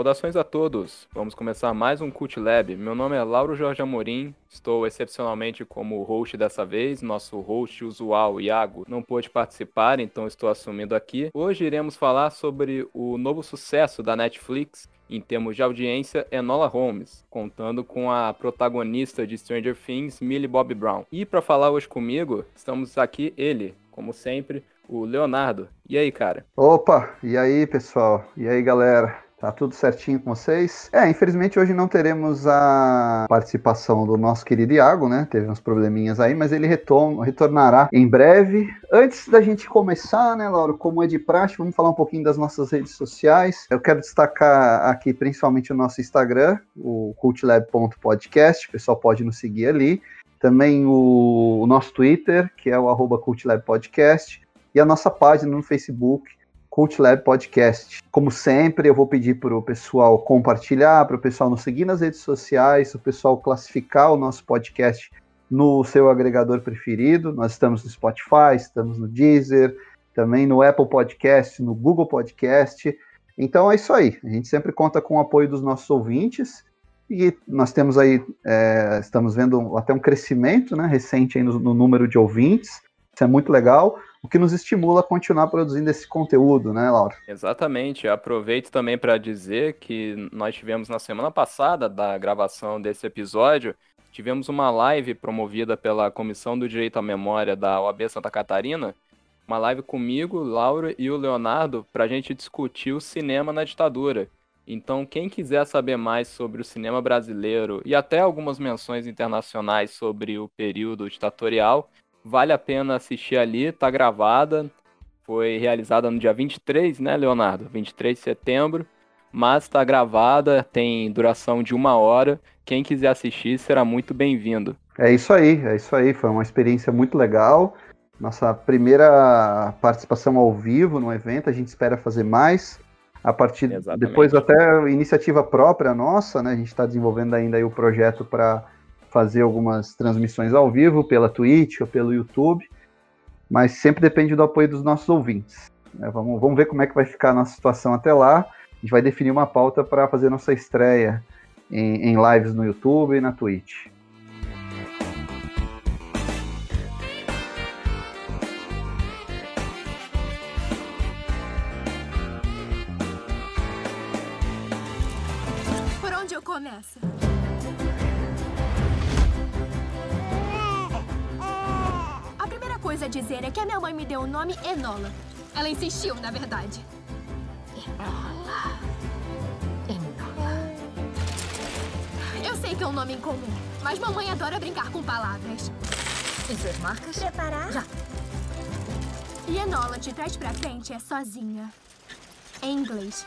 Saudações a todos! Vamos começar mais um Cult Lab. Meu nome é Lauro Jorge Amorim, estou excepcionalmente como host dessa vez. Nosso host usual, Iago, não pôde participar, então estou assumindo aqui. Hoje iremos falar sobre o novo sucesso da Netflix em termos de audiência, Enola Holmes, contando com a protagonista de Stranger Things, Millie Bobby Brown. E para falar hoje comigo, estamos aqui ele, como sempre, o Leonardo. E aí, cara? Opa, e aí, pessoal? E aí, galera? Tá tudo certinho com vocês? É, infelizmente hoje não teremos a participação do nosso querido Iago, né? Teve uns probleminhas aí, mas ele retorna, retornará em breve. Antes da gente começar, né, Lauro, como é de praxe, vamos falar um pouquinho das nossas redes sociais. Eu quero destacar aqui principalmente o nosso Instagram, o cultlab.podcast, o pessoal pode nos seguir ali. Também o, o nosso Twitter, que é o arroba cultlabpodcast, e a nossa página no Facebook, Cult Lab Podcast. Como sempre, eu vou pedir para o pessoal compartilhar, para o pessoal nos seguir nas redes sociais, o pessoal classificar o nosso podcast no seu agregador preferido. Nós estamos no Spotify, estamos no Deezer, também no Apple Podcast, no Google Podcast. Então é isso aí. A gente sempre conta com o apoio dos nossos ouvintes e nós temos aí, é, estamos vendo até um crescimento né, recente no, no número de ouvintes. Isso é muito legal o que nos estimula a continuar produzindo esse conteúdo, né, Laura? Exatamente. Aproveito também para dizer que nós tivemos na semana passada da gravação desse episódio, tivemos uma live promovida pela Comissão do Direito à Memória da OAB Santa Catarina, uma live comigo, Laura e o Leonardo, para a gente discutir o cinema na ditadura. Então, quem quiser saber mais sobre o cinema brasileiro e até algumas menções internacionais sobre o período ditatorial, Vale a pena assistir ali, tá gravada. Foi realizada no dia 23, né, Leonardo? 23 de setembro. Mas está gravada, tem duração de uma hora. Quem quiser assistir será muito bem-vindo. É isso aí, é isso aí. Foi uma experiência muito legal. Nossa primeira participação ao vivo no evento, a gente espera fazer mais. A partir Exatamente. depois até iniciativa própria nossa, né? A gente está desenvolvendo ainda aí o projeto para fazer algumas transmissões ao vivo pela Twitch ou pelo YouTube, mas sempre depende do apoio dos nossos ouvintes. É, vamos, vamos ver como é que vai ficar a nossa situação até lá. A gente vai definir uma pauta para fazer nossa estreia em, em lives no YouTube e na Twitch. Por onde eu começo? Coisa a dizer é que a minha mãe me deu o nome Enola. Ela insistiu, na verdade. Enola. Enola. Eu sei que é um nome incomum, mas mamãe adora brincar com palavras. Em suas marcas? Preparar? Já. E Enola de trás pra frente é sozinha. Em inglês.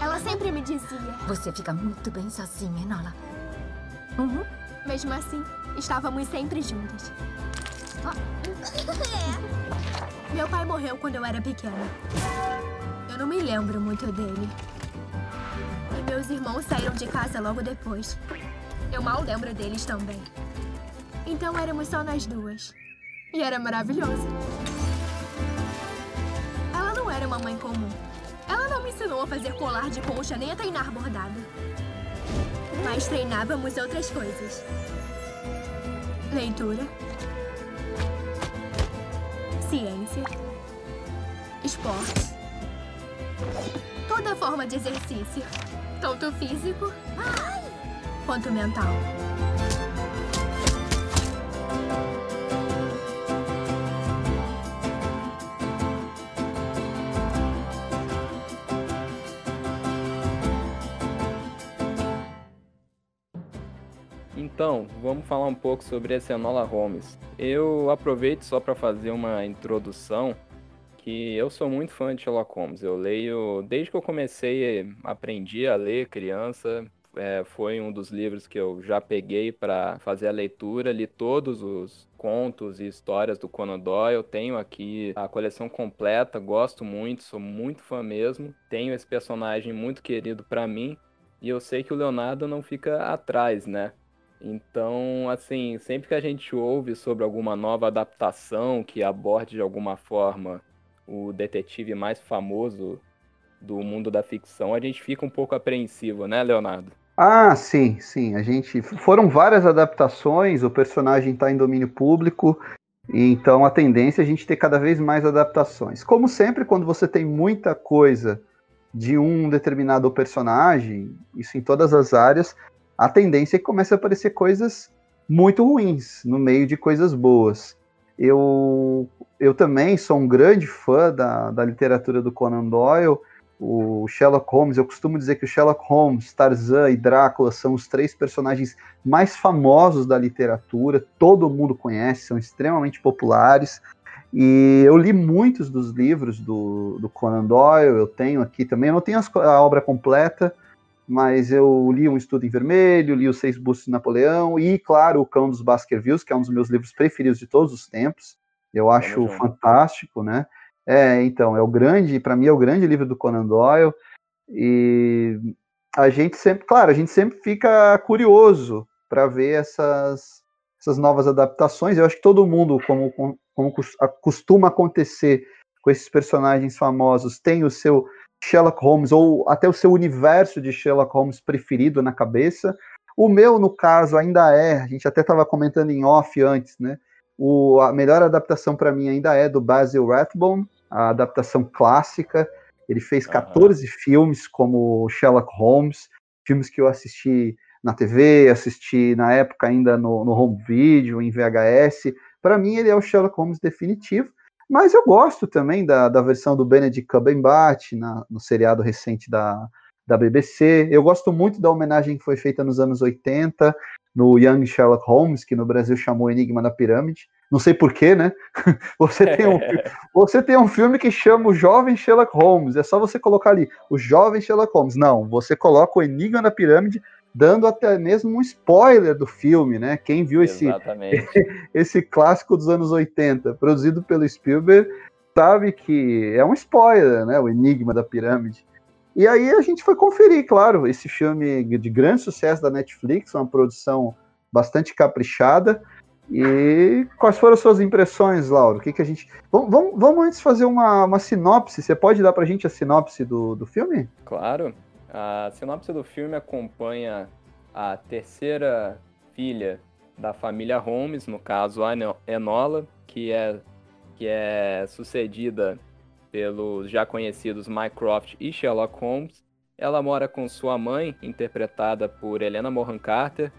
Ela sempre me dizia. Você fica muito bem sozinha, Enola. Uhum. Mesmo assim, Estávamos sempre juntas. Meu pai morreu quando eu era pequena. Eu não me lembro muito dele. E meus irmãos saíram de casa logo depois. Eu mal lembro deles também. Então éramos só nós duas. E era maravilhoso. Ela não era uma mãe comum. Ela não me ensinou a fazer colar de concha nem a treinar bordado. Mas treinávamos outras coisas. Leitura. Ciência. Esporte. Toda forma de exercício. Tanto físico quanto mental. Então, vamos falar um pouco sobre essa Enola Holmes. Eu aproveito só para fazer uma introdução que eu sou muito fã de Sherlock Holmes. Eu leio desde que eu comecei, aprendi a ler criança. É, foi um dos livros que eu já peguei para fazer a leitura. Li todos os contos e histórias do Conan Doyle. Tenho aqui a coleção completa, gosto muito, sou muito fã mesmo. Tenho esse personagem muito querido para mim. E eu sei que o Leonardo não fica atrás, né? Então, assim, sempre que a gente ouve sobre alguma nova adaptação que aborde de alguma forma o detetive mais famoso do mundo da ficção, a gente fica um pouco apreensivo, né, Leonardo? Ah, sim, sim. A gente foram várias adaptações. O personagem está em domínio público, então a tendência é a gente ter cada vez mais adaptações. Como sempre, quando você tem muita coisa de um determinado personagem, isso em todas as áreas, a tendência é que comece a aparecer coisas muito ruins no meio de coisas boas. Eu, eu também sou um grande fã da, da literatura do Conan Doyle. O Sherlock Holmes, eu costumo dizer que o Sherlock Holmes, Tarzan e Drácula são os três personagens mais famosos da literatura, todo mundo conhece, são extremamente populares. E eu li muitos dos livros do, do Conan Doyle, eu tenho aqui também, eu não tenho a obra completa, mas eu li Um Estudo em Vermelho, li Os Seis Bustos de Napoleão e, claro, O Cão dos Baskervilles, que é um dos meus livros preferidos de todos os tempos. Eu acho é fantástico, né? É, então, é o grande, para mim é o grande livro do Conan Doyle. E a gente sempre, claro, a gente sempre fica curioso para ver essas, essas novas adaptações. Eu acho que todo mundo, como, como costuma acontecer com esses personagens famosos, tem o seu Sherlock Holmes ou até o seu universo de Sherlock Holmes preferido na cabeça. O meu, no caso, ainda é, a gente até estava comentando em off antes, né? O, a melhor adaptação para mim ainda é do Basil Rathbone, a adaptação clássica. Ele fez 14 uhum. filmes como Sherlock Holmes, filmes que eu assisti na TV, assisti na época ainda no, no home video, em VHS. Para mim, ele é o Sherlock Holmes definitivo. Mas eu gosto também da, da versão do Benedict Cumberbatch na, no seriado recente da, da BBC. Eu gosto muito da homenagem que foi feita nos anos 80 no Young Sherlock Holmes, que no Brasil chamou Enigma da Pirâmide. Não sei porquê, né? Você tem, um, você tem um filme que chama o Jovem Sherlock Holmes. É só você colocar ali, o Jovem Sherlock Holmes. Não, você coloca o Enigma da Pirâmide dando até mesmo um spoiler do filme, né? Quem viu esse, esse clássico dos anos 80, produzido pelo Spielberg, sabe que é um spoiler, né? O Enigma da Pirâmide. E aí a gente foi conferir, claro, esse filme de grande sucesso da Netflix, uma produção bastante caprichada. E quais foram as suas impressões, Lauro? O que, que a gente. Vamos, vamos, vamos antes fazer uma, uma sinopse. Você pode dar pra gente a sinopse do, do filme? Claro. A sinopse do filme acompanha a terceira filha da família Holmes, no caso a Enola, que é, que é sucedida pelos já conhecidos Mycroft e Sherlock Holmes. Ela mora com sua mãe, interpretada por Helena Mohan Carter,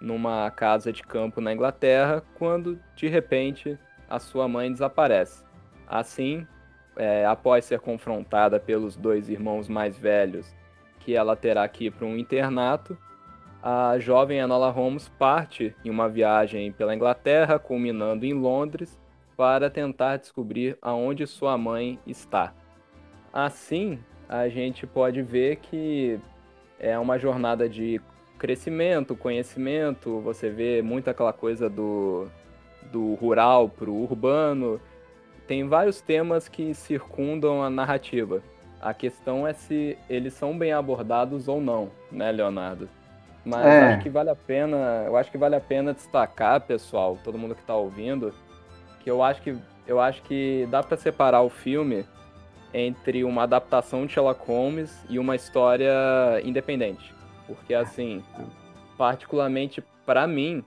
numa casa de campo na Inglaterra, quando de repente a sua mãe desaparece. Assim, é, após ser confrontada pelos dois irmãos mais velhos que ela terá que ir para um internato, a jovem Enola Holmes parte em uma viagem pela Inglaterra, culminando em Londres, para tentar descobrir aonde sua mãe está. Assim, a gente pode ver que é uma jornada de crescimento, conhecimento, você vê muito aquela coisa do, do rural para o urbano. Tem vários temas que circundam a narrativa. A questão é se eles são bem abordados ou não, né, Leonardo? Mas é. acho que vale a pena, eu acho que vale a pena destacar, pessoal, todo mundo que está ouvindo, que eu acho que eu acho que dá para separar o filme entre uma adaptação de Sherlock Holmes e uma história independente, porque assim, particularmente para mim,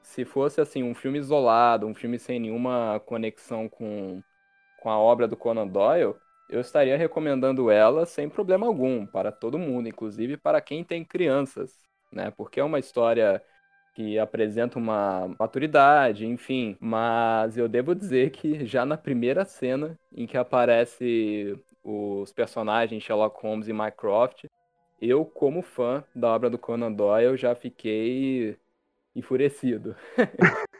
se fosse assim um filme isolado, um filme sem nenhuma conexão com com a obra do Conan Doyle, eu estaria recomendando ela sem problema algum, para todo mundo, inclusive para quem tem crianças, né? Porque é uma história que apresenta uma maturidade, enfim. Mas eu devo dizer que já na primeira cena em que aparece os personagens Sherlock Holmes e Mycroft, eu, como fã da obra do Conan Doyle, já fiquei enfurecido.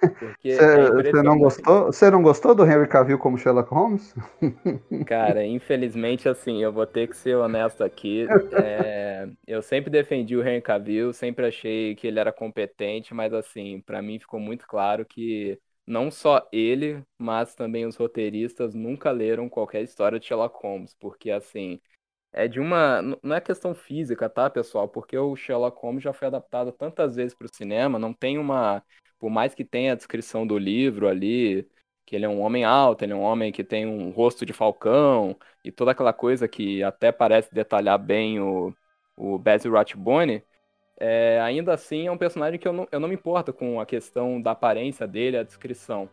Você é não gostou? Você não gostou do Henry Cavill como Sherlock Holmes? Cara, infelizmente, assim, eu vou ter que ser honesto aqui. É, eu sempre defendi o Henry Cavill, sempre achei que ele era competente, mas assim, para mim ficou muito claro que não só ele, mas também os roteiristas nunca leram qualquer história de Sherlock Holmes, porque assim, é de uma. Não é questão física, tá, pessoal? Porque o Sherlock Holmes já foi adaptado tantas vezes para o cinema, não tem uma. Por mais que tenha a descrição do livro ali, que ele é um homem alto, ele é um homem que tem um rosto de falcão e toda aquela coisa que até parece detalhar bem o, o Basil Rathbone, é, ainda assim é um personagem que eu não, eu não me importo com a questão da aparência dele, a descrição.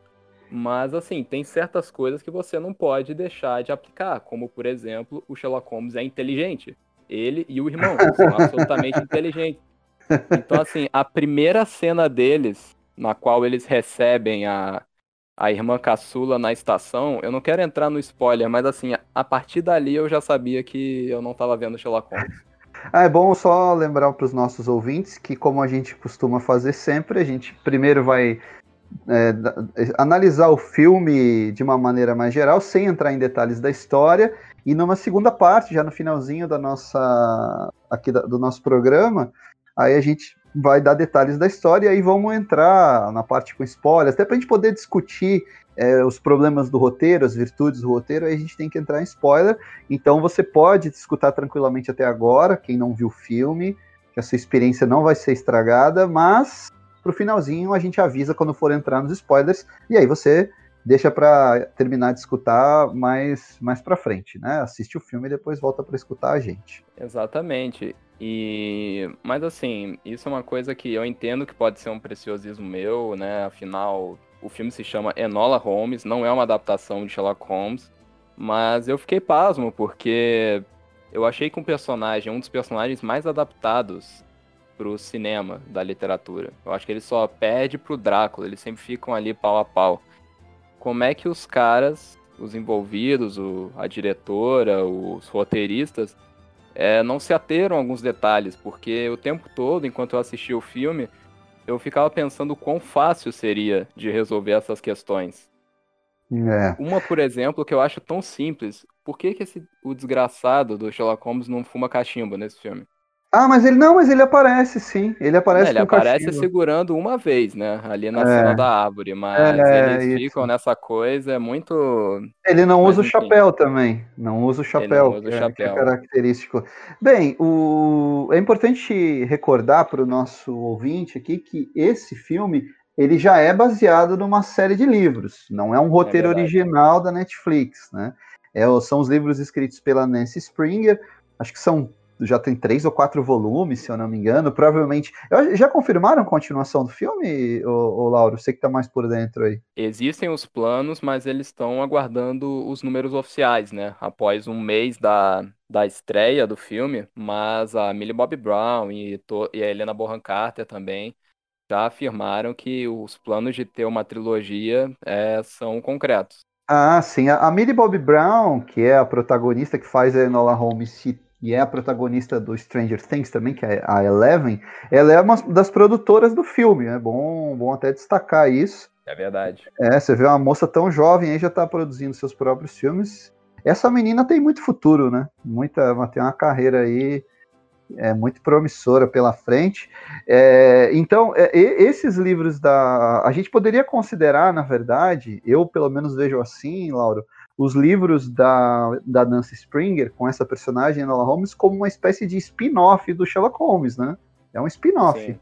Mas, assim, tem certas coisas que você não pode deixar de aplicar, como, por exemplo, o Sherlock Holmes é inteligente. Ele e o irmão são absolutamente inteligentes. Então, assim, a primeira cena deles, na qual eles recebem a, a irmã caçula na estação, eu não quero entrar no spoiler, mas, assim, a partir dali eu já sabia que eu não estava vendo Sherlock Holmes. Ah, é bom só lembrar para os nossos ouvintes que, como a gente costuma fazer sempre, a gente primeiro vai é, analisar o filme de uma maneira mais geral, sem entrar em detalhes da história, e numa segunda parte, já no finalzinho da nossa aqui da, do nosso programa, aí a gente vai dar detalhes da história e aí vamos entrar na parte com spoilers, até para a gente poder discutir é, os problemas do roteiro, as virtudes do roteiro, aí a gente tem que entrar em spoiler. Então você pode escutar tranquilamente até agora, quem não viu o filme, que a sua experiência não vai ser estragada, mas pro finalzinho a gente avisa quando for entrar nos spoilers, e aí você deixa para terminar de escutar mais mais para frente, né? Assiste o filme e depois volta para escutar a gente. Exatamente. E mas assim, isso é uma coisa que eu entendo que pode ser um preciosismo meu, né? Afinal, o filme se chama Enola Holmes, não é uma adaptação de Sherlock Holmes, mas eu fiquei pasmo porque eu achei que um personagem, um dos personagens mais adaptados pro cinema da literatura. Eu acho que ele só perde pro Drácula, eles sempre ficam ali pau a pau. Como é que os caras, os envolvidos, o, a diretora, os roteiristas, é, não se ateram a alguns detalhes, porque o tempo todo, enquanto eu assistia o filme, eu ficava pensando quão fácil seria de resolver essas questões. É. Uma, por exemplo, que eu acho tão simples. Por que, que esse, o desgraçado do Sherlock Holmes não fuma cachimbo nesse filme? Ah, mas ele não, mas ele aparece sim. Ele aparece é, Ele aparece segurando uma vez, né? Ali na é. cena da árvore, mas é, eles isso. ficam nessa coisa, é muito. Ele não mas, usa enfim. o chapéu também. Não usa o chapéu. Usa o é, chapéu. É característico. Bem, o... é importante recordar para o nosso ouvinte aqui que esse filme ele já é baseado numa série de livros. Não é um roteiro original da Netflix, né? É, são os livros escritos pela Nancy Springer. Acho que são já tem três ou quatro volumes, se eu não me engano. Provavelmente. Já confirmaram a continuação do filme, ô, Lauro? Você que tá mais por dentro aí. Existem os planos, mas eles estão aguardando os números oficiais, né? Após um mês da, da estreia do filme, mas a Millie Bobby Brown e, to, e a Helena Bonham Carter também já afirmaram que os planos de ter uma trilogia é, são concretos. Ah, sim. A, a Millie Bobby Brown, que é a protagonista que faz a Enola Holmes se e é a protagonista do Stranger Things também, que é a Eleven, ela é uma das produtoras do filme, é bom, bom até destacar isso. É verdade. É, você vê uma moça tão jovem aí já tá produzindo seus próprios filmes. Essa menina tem muito futuro, né? Muita, tem uma carreira aí é muito promissora pela frente. É, então, é, esses livros da. A gente poderia considerar, na verdade, eu pelo menos vejo assim, Lauro, os livros da, da Nancy Springer, com essa personagem, Enola Holmes, como uma espécie de spin-off do Sherlock Holmes, né? É um spin-off.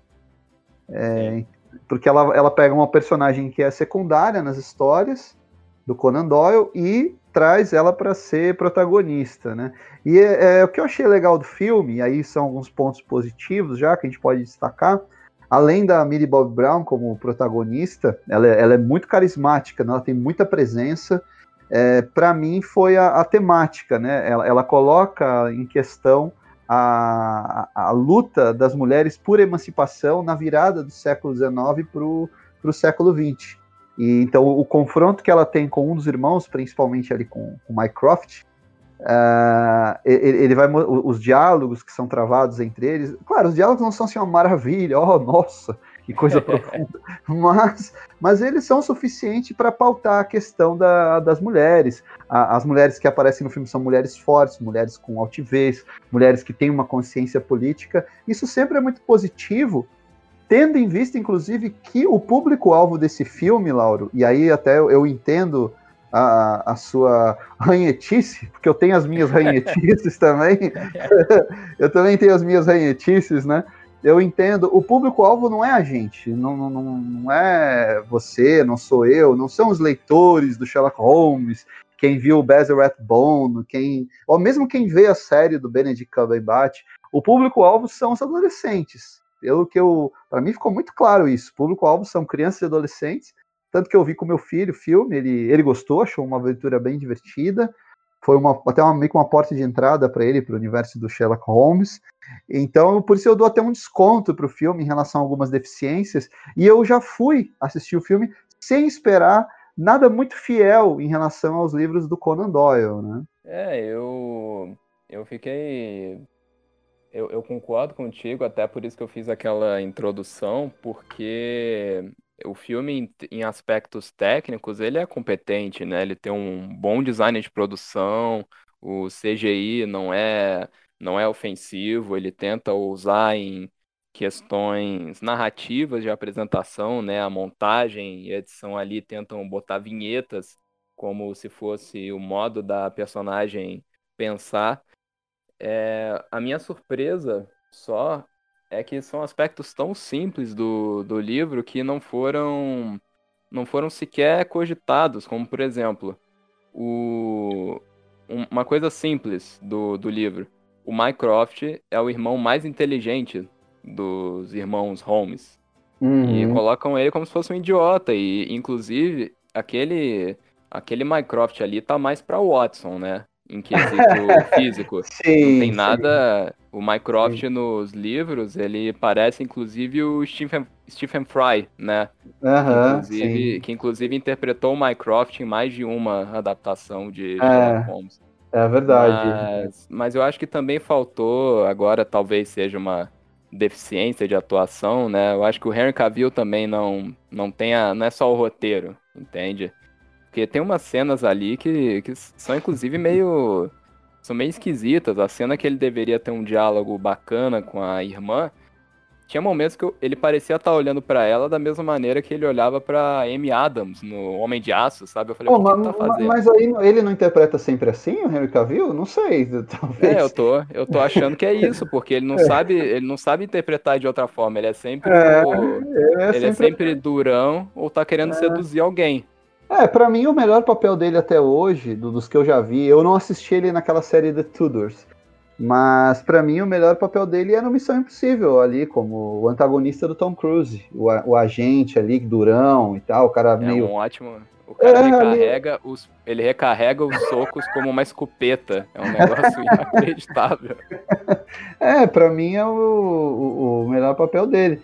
É, porque ela, ela pega uma personagem que é secundária nas histórias do Conan Doyle e traz ela para ser protagonista, né? E é, é, o que eu achei legal do filme, e aí são alguns pontos positivos já que a gente pode destacar, além da Millie Bob Brown como protagonista, ela, é, ela é muito carismática, né? ela tem muita presença, é, para mim foi a, a, temática, né? Ela, ela coloca em questão a, a, a, luta das mulheres por emancipação na virada do século XIX para o século XX. E então o confronto que ela tem com um dos irmãos, principalmente ali com o Mycroft, uh, ele, ele, vai os diálogos que são travados entre eles. Claro, os diálogos não são assim uma maravilha, oh nossa, que coisa profunda. Mas, mas eles são suficientes para pautar a questão da, das mulheres. A, as mulheres que aparecem no filme são mulheres fortes, mulheres com altivez, mulheres que têm uma consciência política. Isso sempre é muito positivo, tendo em vista, inclusive, que o público-alvo desse filme, Lauro, e aí até eu, eu entendo a, a, sua ranhetice, porque eu tenho as minhas ranhetices também. eu também tenho as minhas ranhetices, né? Eu entendo, o público-alvo não é a gente, não, não, não é você, não sou eu, não são os leitores do Sherlock Holmes, quem viu o Basil Rathbone, quem, ou mesmo quem vê a série do Benedict Cumberbatch, o público-alvo são os adolescentes. Pelo que eu, para mim ficou muito claro isso. Público-alvo são crianças e adolescentes. Tanto que eu vi com meu filho o filme, ele, ele gostou, achou uma aventura bem divertida. Foi uma, até uma, meio que uma porta de entrada para ele, para o universo do Sherlock Holmes. Então, por isso eu dou até um desconto para o filme em relação a algumas deficiências. E eu já fui assistir o filme sem esperar nada muito fiel em relação aos livros do Conan Doyle, né? É, eu eu fiquei eu, eu concordo contigo, até por isso que eu fiz aquela introdução, porque o filme, em, em, aspectos técnicos, ele é competente, né? Ele tem um bom design de produção, o CGI não é, não é ofensivo, ele tenta usar em questões narrativas de apresentação, né? A montagem e a edição ali tentam botar vinhetas como se fosse o modo da personagem pensar. É, a minha surpresa só é que são aspectos tão simples do, do livro que não foram não foram sequer cogitados, como por exemplo, o, uma coisa simples do, do livro. O Mycroft é o irmão mais inteligente dos irmãos Holmes. Uhum. E colocam ele como se fosse um idiota. E, inclusive, aquele, aquele Mycroft ali tá mais pra Watson, né? Em quesito físico. Sim, Não tem sim. nada o Mycroft Sim. nos livros, ele parece inclusive o Stephen, Stephen Fry, né? Uhum, inclusive, que inclusive interpretou o Mycroft em mais de uma adaptação de é, Holmes. É verdade. Mas, mas eu acho que também faltou, agora talvez seja uma deficiência de atuação, né? Eu acho que o Henry Cavill também não, não tem a, não é só o roteiro, entende? Porque tem umas cenas ali que, que são inclusive meio são meio esquisitas. A cena que ele deveria ter um diálogo bacana com a irmã, tinha momentos que ele parecia estar olhando para ela da mesma maneira que ele olhava para Amy Adams no Homem de Aço, sabe? Eu falei, mas, tá fazendo? Mas aí ele não interpreta sempre assim, o Henry Cavill? Não sei, talvez. É, eu tô, eu tô achando que é isso, porque ele não é. sabe, ele não sabe interpretar de outra forma. Ele é sempre, é, o, ele, é, ele sempre... é sempre durão ou tá querendo é. seduzir alguém. É, para mim o melhor papel dele até hoje, do, dos que eu já vi, eu não assisti ele naquela série The Tudors, mas para mim o melhor papel dele é no Missão Impossível, ali como o antagonista do Tom Cruise, o, o agente ali, durão e tal, o cara é meio... um ótimo... O cara é, recarrega ali... os, ele recarrega os socos como uma escopeta. É um negócio inacreditável. É, para mim é o, o, o melhor papel dele.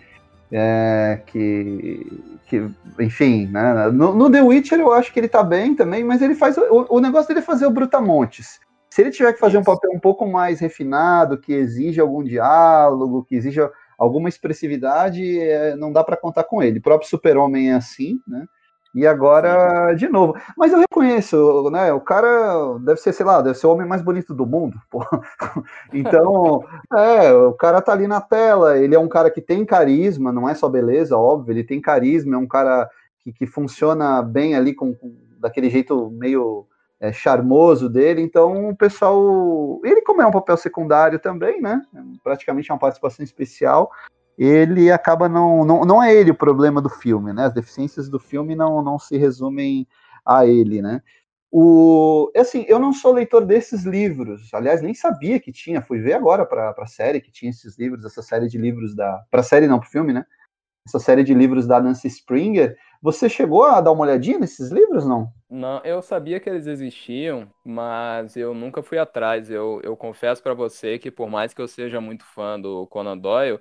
É, que, que, enfim, né? No, no, The Witcher eu acho que ele tá bem também, mas ele faz. O, o negócio dele é fazer o Brutamontes. Se ele tiver que fazer um papel um pouco mais refinado, que exige algum diálogo, que exija alguma expressividade, é, não dá para contar com ele. O próprio Super-Homem é assim, né? E agora, de novo. Mas eu reconheço, né? O cara deve ser, sei lá, deve ser o homem mais bonito do mundo. Pô. Então, é, o cara tá ali na tela. Ele é um cara que tem carisma, não é só beleza, óbvio. Ele tem carisma, é um cara que, que funciona bem ali com, com daquele jeito meio é, charmoso dele. Então, o pessoal. Ele, como é um papel secundário também, né? Praticamente é uma participação especial ele acaba não, não. Não é ele o problema do filme, né? As deficiências do filme não, não se resumem a ele, né? O, assim, eu não sou leitor desses livros, aliás, nem sabia que tinha, fui ver agora para a série que tinha esses livros, essa série de livros da. Para série, não, para filme, né? Essa série de livros da Nancy Springer. Você chegou a dar uma olhadinha nesses livros, não? Não, eu sabia que eles existiam, mas eu nunca fui atrás. Eu, eu confesso para você que, por mais que eu seja muito fã do Conan Doyle,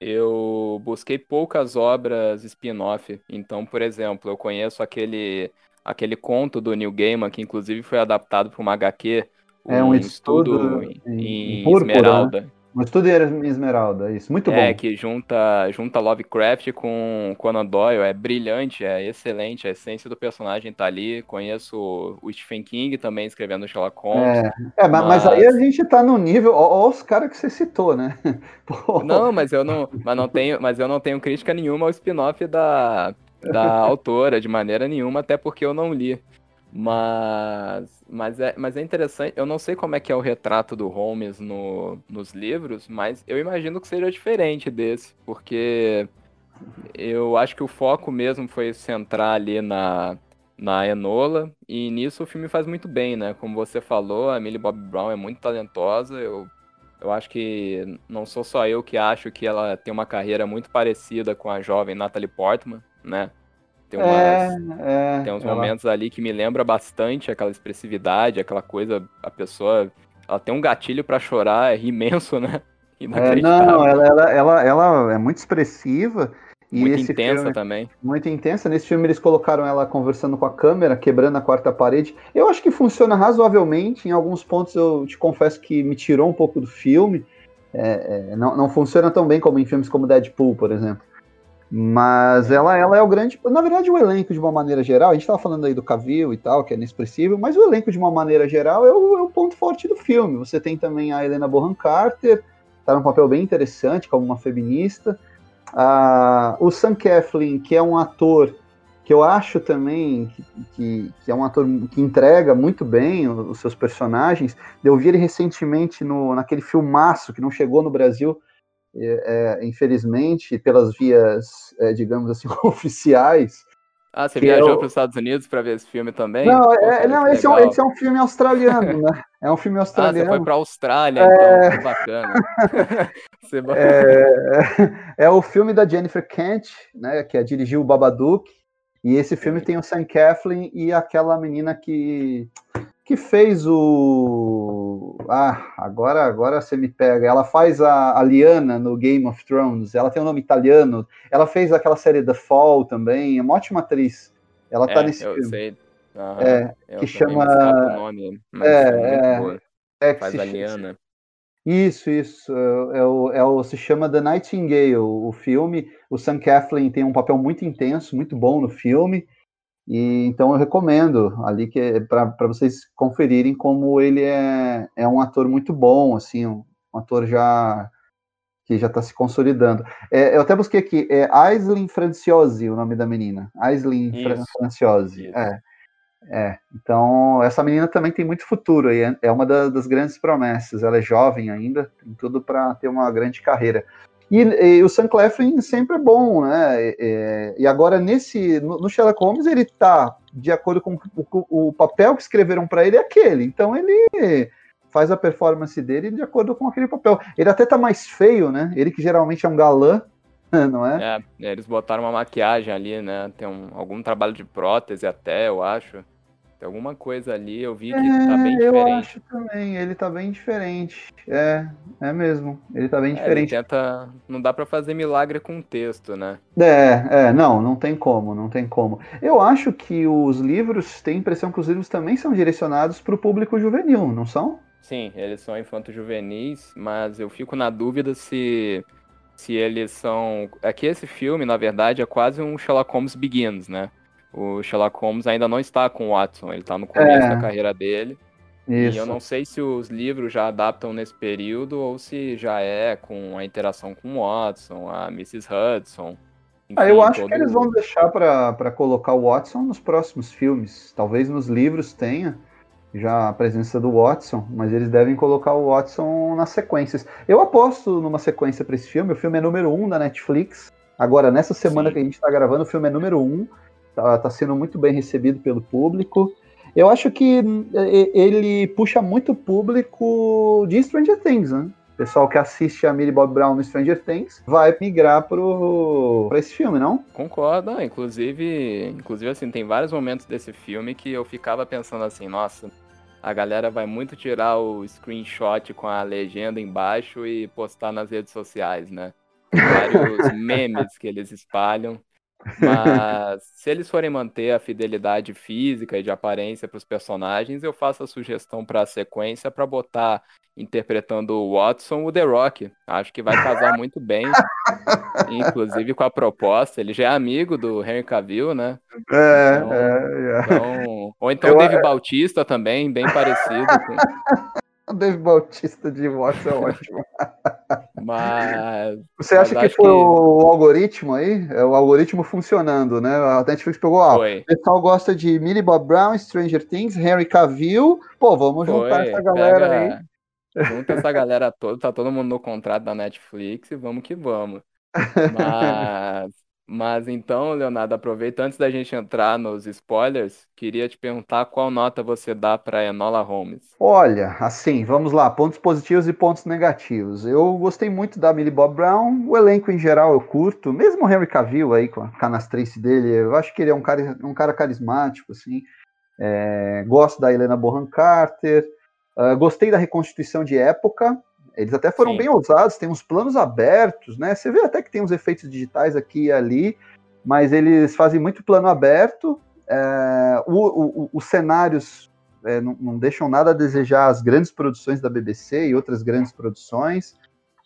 eu busquei poucas obras spin-off. Então, por exemplo, eu conheço aquele, aquele conto do Neil Gaiman, que inclusive foi adaptado para uma HQ. É um, um estudo, estudo, em, em, em púrpura, Esmeralda. Né? Um estudo em Esmeralda, isso, muito é, bom. É, que junta, junta Lovecraft com Conan Doyle, é brilhante, é excelente, a essência do personagem tá ali, conheço o Stephen King também escrevendo Sherlock Holmes. É, é mas... mas... aí a gente tá no nível, ó, ó os caras que você citou, né? Pô. Não, mas eu não, mas não tenho, mas eu não tenho crítica nenhuma ao spin-off da, da autora, de maneira nenhuma, até porque eu não li. Mas, mas, é, mas é interessante. Eu não sei como é que é o retrato do Holmes no, nos livros, mas eu imagino que seja diferente desse, porque eu acho que o foco mesmo foi centrar ali na, na Enola, e nisso o filme faz muito bem, né? Como você falou, a Millie Bob Brown é muito talentosa. Eu, eu acho que não sou só eu que acho que ela tem uma carreira muito parecida com a jovem Natalie Portman, né? Tem, umas, é, é, tem uns ela... momentos ali que me lembra bastante aquela expressividade, aquela coisa, a pessoa, ela tem um gatilho para chorar, é imenso, né? É, não, ela, ela, ela, ela é muito expressiva. E muito intensa filme, também. Muito intensa. Nesse filme eles colocaram ela conversando com a câmera, quebrando a quarta parede. Eu acho que funciona razoavelmente. Em alguns pontos eu te confesso que me tirou um pouco do filme. É, é, não, não funciona tão bem como em filmes como Deadpool, por exemplo. Mas ela, ela é o grande. Na verdade, o elenco, de uma maneira geral, a gente estava falando aí do Cavill e tal, que é inexpressível, mas o elenco, de uma maneira geral, é o, é o ponto forte do filme. Você tem também a Helena Bonham Carter, está num papel bem interessante, como uma feminista. Ah, o Sam Coughlin, que é um ator que eu acho também que, que, que, é um ator que entrega muito bem os, os seus personagens. Eu vi ele recentemente no, naquele filmaço que não chegou no Brasil, é, é, infelizmente, pelas vias, é, digamos assim, oficiais. Ah, você viajou para os Estados Unidos para ver esse filme também? Não, é, não esse, é um, esse, é um, filme australiano, né? É um filme australiano. Ah, você foi para a Austrália, é... então, que bacana. é, é o filme da Jennifer Kent, né, que dirigiu o Babadook, e esse filme tem o Sam Coughlin e aquela menina que que fez o. Ah, agora, agora você me pega. Ela faz a, a Liana no Game of Thrones. Ela tem um nome italiano. Ela fez aquela série The Fall também. É uma ótima atriz. Ela tá é, nesse eu filme. Sei. Uhum. É, eu que chama. Nome, é, é, é, faz a Liana. Isso, isso. É, é, o, é o, se chama The Nightingale, o filme. O Sam Coughlin tem um papel muito intenso, muito bom no filme. E então eu recomendo ali que é para vocês conferirem como ele é, é um ator muito bom, assim, um, um ator já que já está se consolidando. É, eu até busquei aqui, é Aislinn Franciosi o nome da menina. Aislinn Franciosi. É, é. Então, essa menina também tem muito futuro e é, é uma da, das grandes promessas. Ela é jovem ainda, tem tudo para ter uma grande carreira. E, e, o Sam Cleflin sempre é bom, né? E, e agora nesse no, no, Sherlock Holmes ele tá de acordo com o, o papel que escreveram para ele é aquele. Então ele faz a performance dele de acordo com aquele papel. Ele até tá mais feio, né? Ele que geralmente é um galã, não é? É, eles botaram uma maquiagem ali, né? Tem um, algum trabalho de prótese até, eu acho. Tem alguma coisa ali, eu vi que é, tá bem diferente. Eu acho também, ele tá bem diferente. É, é mesmo. Ele tá bem é, diferente. Tenta. Não dá para fazer milagre com texto, né? É, é, não, não tem como, não tem como. Eu acho que os livros, tem a impressão que os livros também são direcionados para o público juvenil, não são? Sim, eles são infanto-juvenis, mas eu fico na dúvida se se eles são. É que esse filme, na verdade, é quase um Sherlock Holmes Begins, né? O Sherlock Holmes ainda não está com o Watson, ele está no começo é. da carreira dele. Isso. E eu não sei se os livros já adaptam nesse período ou se já é com a interação com o Watson, a Mrs. Hudson. Enfim, ah, eu acho todo... que eles vão deixar para colocar o Watson nos próximos filmes. Talvez nos livros tenha já a presença do Watson, mas eles devem colocar o Watson nas sequências. Eu aposto numa sequência para esse filme. O filme é número um da Netflix. Agora, nessa semana Sim. que a gente está gravando, o filme é número um tá, tá sendo muito bem recebido pelo público. Eu acho que é, ele puxa muito público de Stranger Things, né? O pessoal que assiste a Millie Bob Brown no Stranger Things vai migrar pro, pra esse filme, não? Concordo, inclusive, inclusive assim, tem vários momentos desse filme que eu ficava pensando assim, nossa, a galera vai muito tirar o screenshot com a legenda embaixo e postar nas redes sociais, né? Vários memes que eles espalham. Mas se eles forem manter a fidelidade física e de aparência para os personagens, eu faço a sugestão para a sequência para botar interpretando o Watson o The Rock. Acho que vai casar muito bem, inclusive com a proposta. Ele já é amigo do Henry Cavill, né? É, então, é, é. Então, ou então o Dave. Bautista também, bem parecido. Com... O Dave Bautista de Watson é ótimo. Mas. Você acha mas que foi que... o algoritmo aí? É o algoritmo funcionando, né? A Netflix pegou, ó, o pessoal gosta de Millie Bob Brown, Stranger Things, Henry Cavill. Pô, vamos foi. juntar essa galera Pega... aí. Junta essa galera toda, tá todo mundo no contrato da Netflix e vamos que vamos. Mas mas então, Leonardo, aproveita antes da gente entrar nos spoilers, queria te perguntar qual nota você dá para Enola Holmes. Olha, assim, vamos lá, pontos positivos e pontos negativos. Eu gostei muito da Millie Bob Brown, o elenco em geral eu curto, mesmo o Henry Cavill aí com a canastrice dele, eu acho que ele é um cara, um cara carismático, assim. É, gosto da Helena Bonham Carter, uh, gostei da reconstituição de época, eles até foram Sim. bem ousados, tem uns planos abertos, né? Você vê até que tem uns efeitos digitais aqui e ali, mas eles fazem muito plano aberto. É, o, o, os cenários é, não, não, deixam nada a desejar as grandes produções da BBC e outras grandes produções.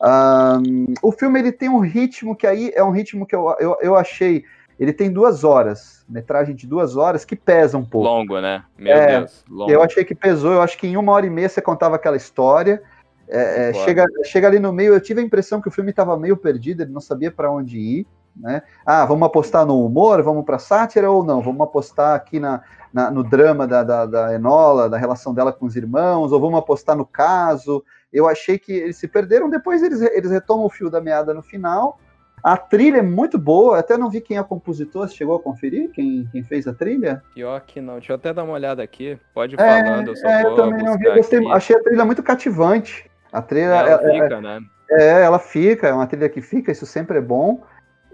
Um, o filme ele tem um ritmo que aí é um ritmo que eu, eu, eu achei. Ele tem duas horas, metragem de duas horas, que pesa um pouco. Longo, né? Meu é, Deus. Longo. Eu achei que pesou, eu acho que em uma hora e meia você contava aquela história. É, é, chega, chega ali no meio, eu tive a impressão que o filme estava meio perdido, ele não sabia para onde ir. Né? Ah, vamos apostar no humor, vamos para sátira ou não? Vamos apostar aqui na, na no drama da, da, da, Enola, da relação dela com os irmãos, ou vamos apostar no caso? Eu achei que eles se perderam, depois eles, eles retomam o fio da meada no final. A trilha é muito boa, até não vi quem é o compositor, você chegou a conferir quem, quem fez a trilha? Pior que não, deixa eu até dar uma olhada aqui, pode ir é, falando, eu só é, eu também não vi, gostei, achei a trilha muito cativante. A trilha. Ela é, é, fica, é, né? É, ela fica, é uma trilha que fica, isso sempre é bom.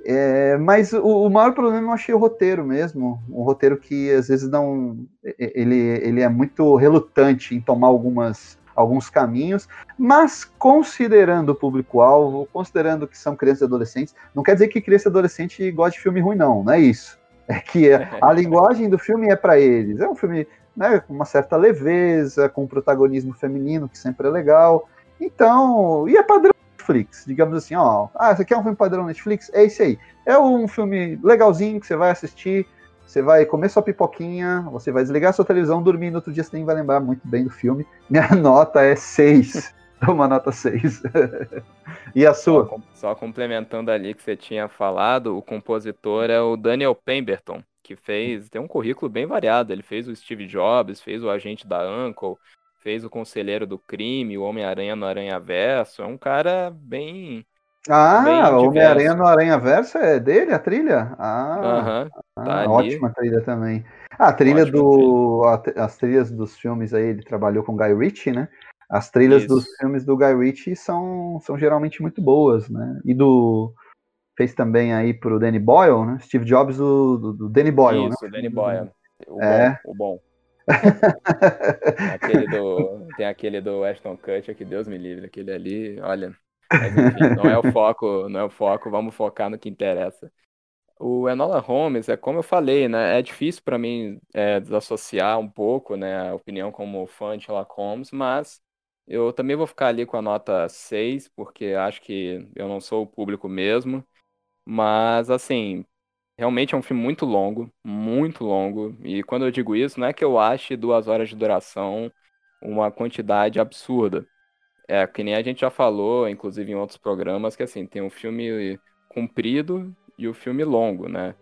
É, mas o, o, maior problema eu achei o roteiro mesmo. Um roteiro que às vezes não. Ele, ele é muito relutante em tomar algumas, alguns caminhos, mas considerando o público-alvo, considerando que são crianças e adolescentes, não quer dizer que criança e adolescente gosta de filme ruim, não, não é isso. É que a linguagem do filme é para eles. É um filme né, com uma certa leveza, com um protagonismo feminino, que sempre é legal. Então, e é padrão Netflix, digamos assim, ó. Ah, você quer um filme padrão Netflix? É isso aí. É um filme legalzinho que você vai assistir, você vai comer sua pipoquinha, você vai desligar sua televisão, dormir, no outro dia você nem vai lembrar muito bem do filme. Minha nota é 6. Uma nota 6. e a sua? Só, só, complementando ali que você tinha falado, o compositor é o Daniel Pemberton, que fez, tem um currículo bem variado. Ele fez o Steve Jobs, fez o agente da Uncle, fez o Conselheiro do Crime, o Homem-Aranha no Aranha Verso. É um cara bem. Ah, o Homem-Aranha no Aranha Verso é dele, a trilha? Ah, uhum, tá ah ótima trilha também. Ah, a trilha ótima do. Trilha. As trilhas dos filmes aí, ele trabalhou com Guy Ritchie, né? As trilhas Isso. dos filmes do Guy Ritchie são, são geralmente muito boas, né? E do. Fez também aí pro Danny Boyle, né? Steve Jobs do, do, do Danny Boyle, Isso, né? Danny Boyle. O é. Bom, o bom aquele do, tem aquele do Ashton Kutcher, que Deus me livre, aquele ali, olha. Mas, enfim, não é o foco, não é o foco, vamos focar no que interessa. O Enola Holmes, é como eu falei, né? É difícil para mim é, desassociar um pouco, né, a opinião como fã de Sherlock Holmes, mas eu também vou ficar ali com a nota 6, porque acho que eu não sou o público mesmo. Mas, assim, Realmente é um filme muito longo, muito longo. E quando eu digo isso, não é que eu ache duas horas de duração uma quantidade absurda. É que nem a gente já falou, inclusive em outros programas, que assim, tem um filme comprido e o filme longo, né?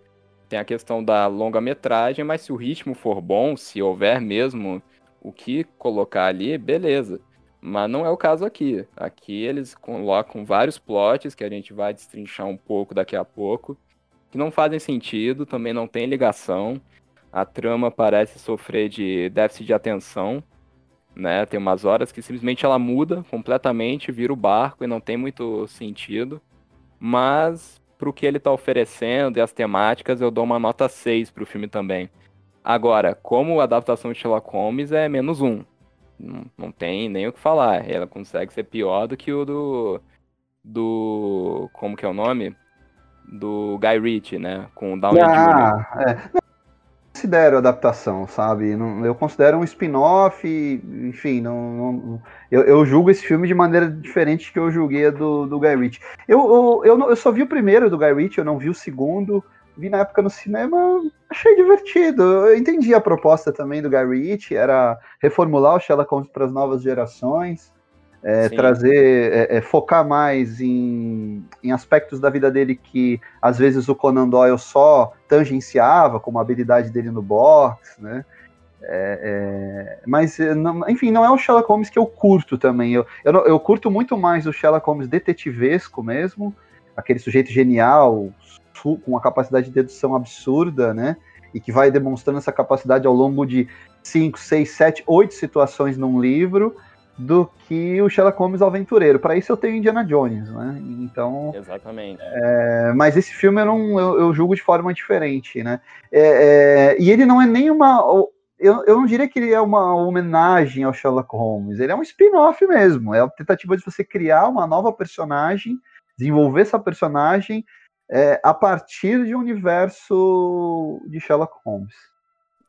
Tem a questão da longa-metragem, mas se o ritmo for bom, se houver mesmo o que colocar ali, beleza. Mas não é o caso aqui. Aqui eles colocam vários plots que a gente vai destrinchar um pouco daqui a pouco que não fazem sentido, também não tem ligação. A trama parece sofrer de déficit de atenção, né? Tem umas horas que simplesmente ela muda completamente, vira o barco e não tem muito sentido. Mas pro que ele está oferecendo e as temáticas, eu dou uma nota 6 pro filme também. Agora, como a adaptação de Sherlock Holmes é menos um. Não, não tem nem o que falar. Ela consegue ser pior do que o do. Do. Como que é o nome? Do Guy Ritchie, né? Com o Downey ah, Jr. É. Não considero adaptação, sabe? Não, eu considero um spin-off, enfim, não, não eu, eu, julgo esse filme de maneira diferente que eu julguei do, do Guy Ritchie. Eu, eu, eu, eu, só vi o primeiro do Guy Ritchie, eu não vi o segundo, vi na época no cinema, achei divertido. Eu entendi a proposta também do Guy Ritchie, era reformular o Sherlock Holmes para as novas gerações. É, trazer, é, é, focar mais em, em aspectos da vida dele que às vezes o Conan Doyle só tangenciava, como a habilidade dele no box, né? É, é, mas, não, enfim, não é o Sherlock Holmes que eu curto também. Eu, eu, eu, curto muito mais o Sherlock Holmes detetivesco mesmo, aquele sujeito genial, com uma capacidade de dedução absurda, né? E que vai demonstrando essa capacidade ao longo de 5, 6, 7, 8 situações num livro, do que o Sherlock Holmes aventureiro. Para isso eu tenho Indiana Jones, né? Então. Exatamente. É, mas esse filme eu, não, eu, eu, julgo de forma diferente, né? É, é, e ele não é nem uma. Eu, eu não diria que ele é uma homenagem ao Sherlock Holmes. Ele é um spin-off mesmo. É a tentativa de você criar uma nova personagem, desenvolver essa personagem é, a partir de um universo de Sherlock Holmes.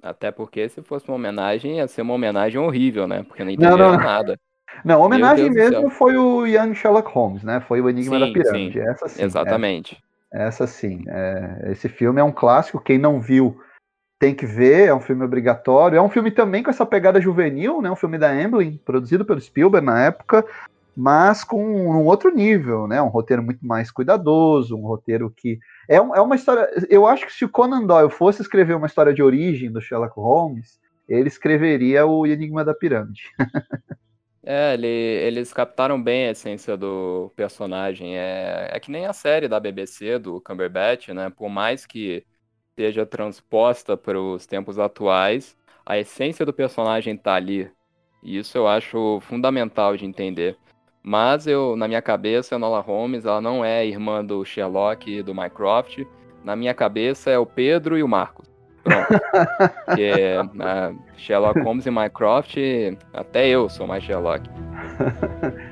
Até porque se fosse uma homenagem, ia ser uma homenagem horrível, né? Porque não entendia não, não. nada. Não, a homenagem mesmo foi o Young Sherlock Holmes, né? Foi o Enigma sim, da Pirâmide. Sim. Essa sim. Exatamente. Essa, sim. É, esse filme é um clássico. Quem não viu tem que ver. É um filme obrigatório. É um filme também com essa pegada juvenil, né? Um filme da Amblin, produzido pelo Spielberg na época, mas com um outro nível, né? Um roteiro muito mais cuidadoso, um roteiro que é, é uma história. Eu acho que se o Conan Doyle fosse escrever uma história de origem do Sherlock Holmes, ele escreveria o Enigma da Pirâmide. é, ele, eles captaram bem a essência do personagem. É, é que nem a série da BBC, do Cumberbatch, né? Por mais que seja transposta para os tempos atuais, a essência do personagem está ali. E isso eu acho fundamental de entender. Mas eu, na minha cabeça, a Nola Holmes, ela não é irmã do Sherlock e do Mycroft. Na minha cabeça é o Pedro e o Marcos. Pronto. Porque uh, Sherlock Holmes e Mycroft, até eu sou mais Sherlock.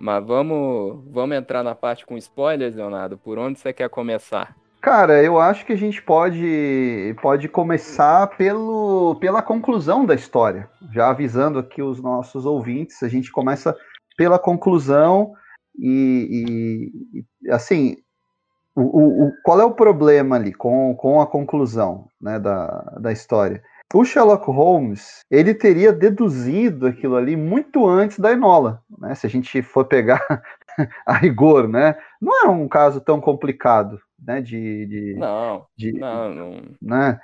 Mas vamos, vamos entrar na parte com spoilers, Leonardo. Por onde você quer começar? Cara, eu acho que a gente pode, pode começar pelo, pela conclusão da história. Já avisando aqui os nossos ouvintes, a gente começa pela conclusão e, e assim, o, o, qual é o problema ali com, com a conclusão né, da, da história? O Sherlock Holmes ele teria deduzido aquilo ali muito antes da Enola, né? Se a gente for pegar a rigor, né? Não é um caso tão complicado, né? De, de não, de, não, não. Né?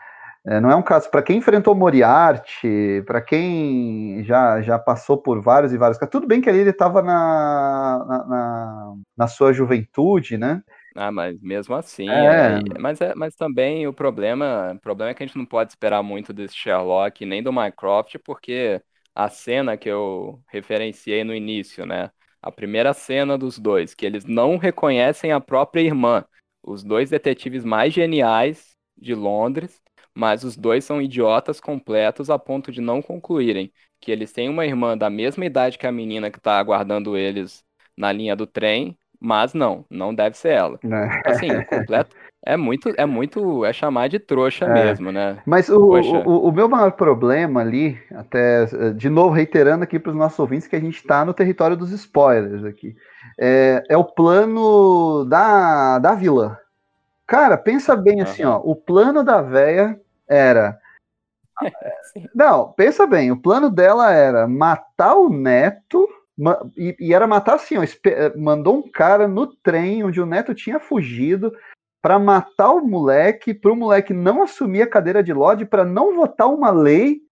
É, não é um caso para quem enfrentou Moriarty, para quem já, já passou por vários e vários casos. Tudo bem que ali ele estava na, na, na, na sua juventude, né? Ah, mas mesmo assim, é. É, mas, é, mas também o problema, o problema é que a gente não pode esperar muito desse Sherlock nem do Mycroft, porque a cena que eu referenciei no início, né? A primeira cena dos dois, que eles não reconhecem a própria irmã. Os dois detetives mais geniais de Londres, mas os dois são idiotas completos a ponto de não concluírem que eles têm uma irmã da mesma idade que a menina que está aguardando eles na linha do trem mas não, não deve ser ela. É. Assim, completo. É muito, é muito, é chamar de trouxa é. mesmo, né? Mas o, o, o, meu maior problema ali, até de novo reiterando aqui para os nossos ouvintes que a gente está no território dos spoilers aqui, é, é o plano da, da vila. Cara, pensa bem uhum. assim, ó, o plano da véia era não, pensa bem, o plano dela era matar o neto e, e, era matar assim, ó, eh, mandou um cara no trem onde o neto tinha fugido para matar o moleque, para o moleque não assumir a cadeira de Lorde, para não votar uma lei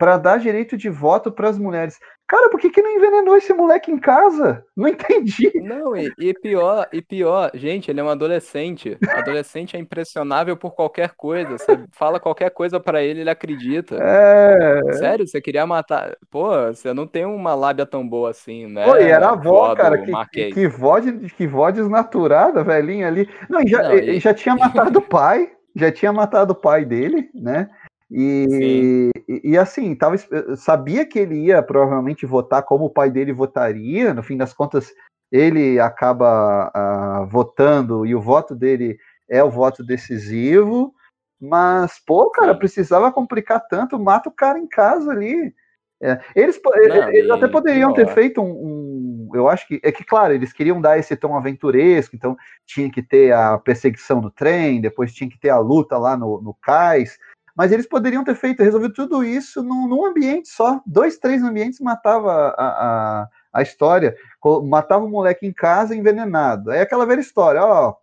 para dar direito de voto para as mulheres. Cara, por que, que não envenenou esse moleque em casa? Não entendi. Não, e, e, pior, e pior, gente, ele é um adolescente. Adolescente é impressionável por qualquer coisa. Você fala qualquer coisa para ele, ele acredita. É. Sério, você queria matar. Pô, você não tem uma lábia tão boa assim, né? Pô, e era a avó, cara, que, que, que, voz, que voz desnaturada, velhinha ali. Não, já, não, e... já tinha matado o pai, já tinha matado o pai dele, né? E, e, e, assim, tava, sabia que ele ia provavelmente votar como o pai dele votaria, no fim das contas, ele acaba uh, votando e o voto dele é o voto decisivo, mas, pô, cara, precisava complicar tanto, mata o cara em casa ali. É, eles, não, eles até poderiam ter feito um, um, Eu acho que. É que, claro, eles queriam dar esse tom aventuresco, então tinha que ter a perseguição no trem, depois tinha que ter a luta lá no, no cais. Mas eles poderiam ter feito, resolvido tudo isso num, num ambiente só. Dois, três ambientes matava a, a, a história. Matava o moleque em casa envenenado. É aquela velha história, ó.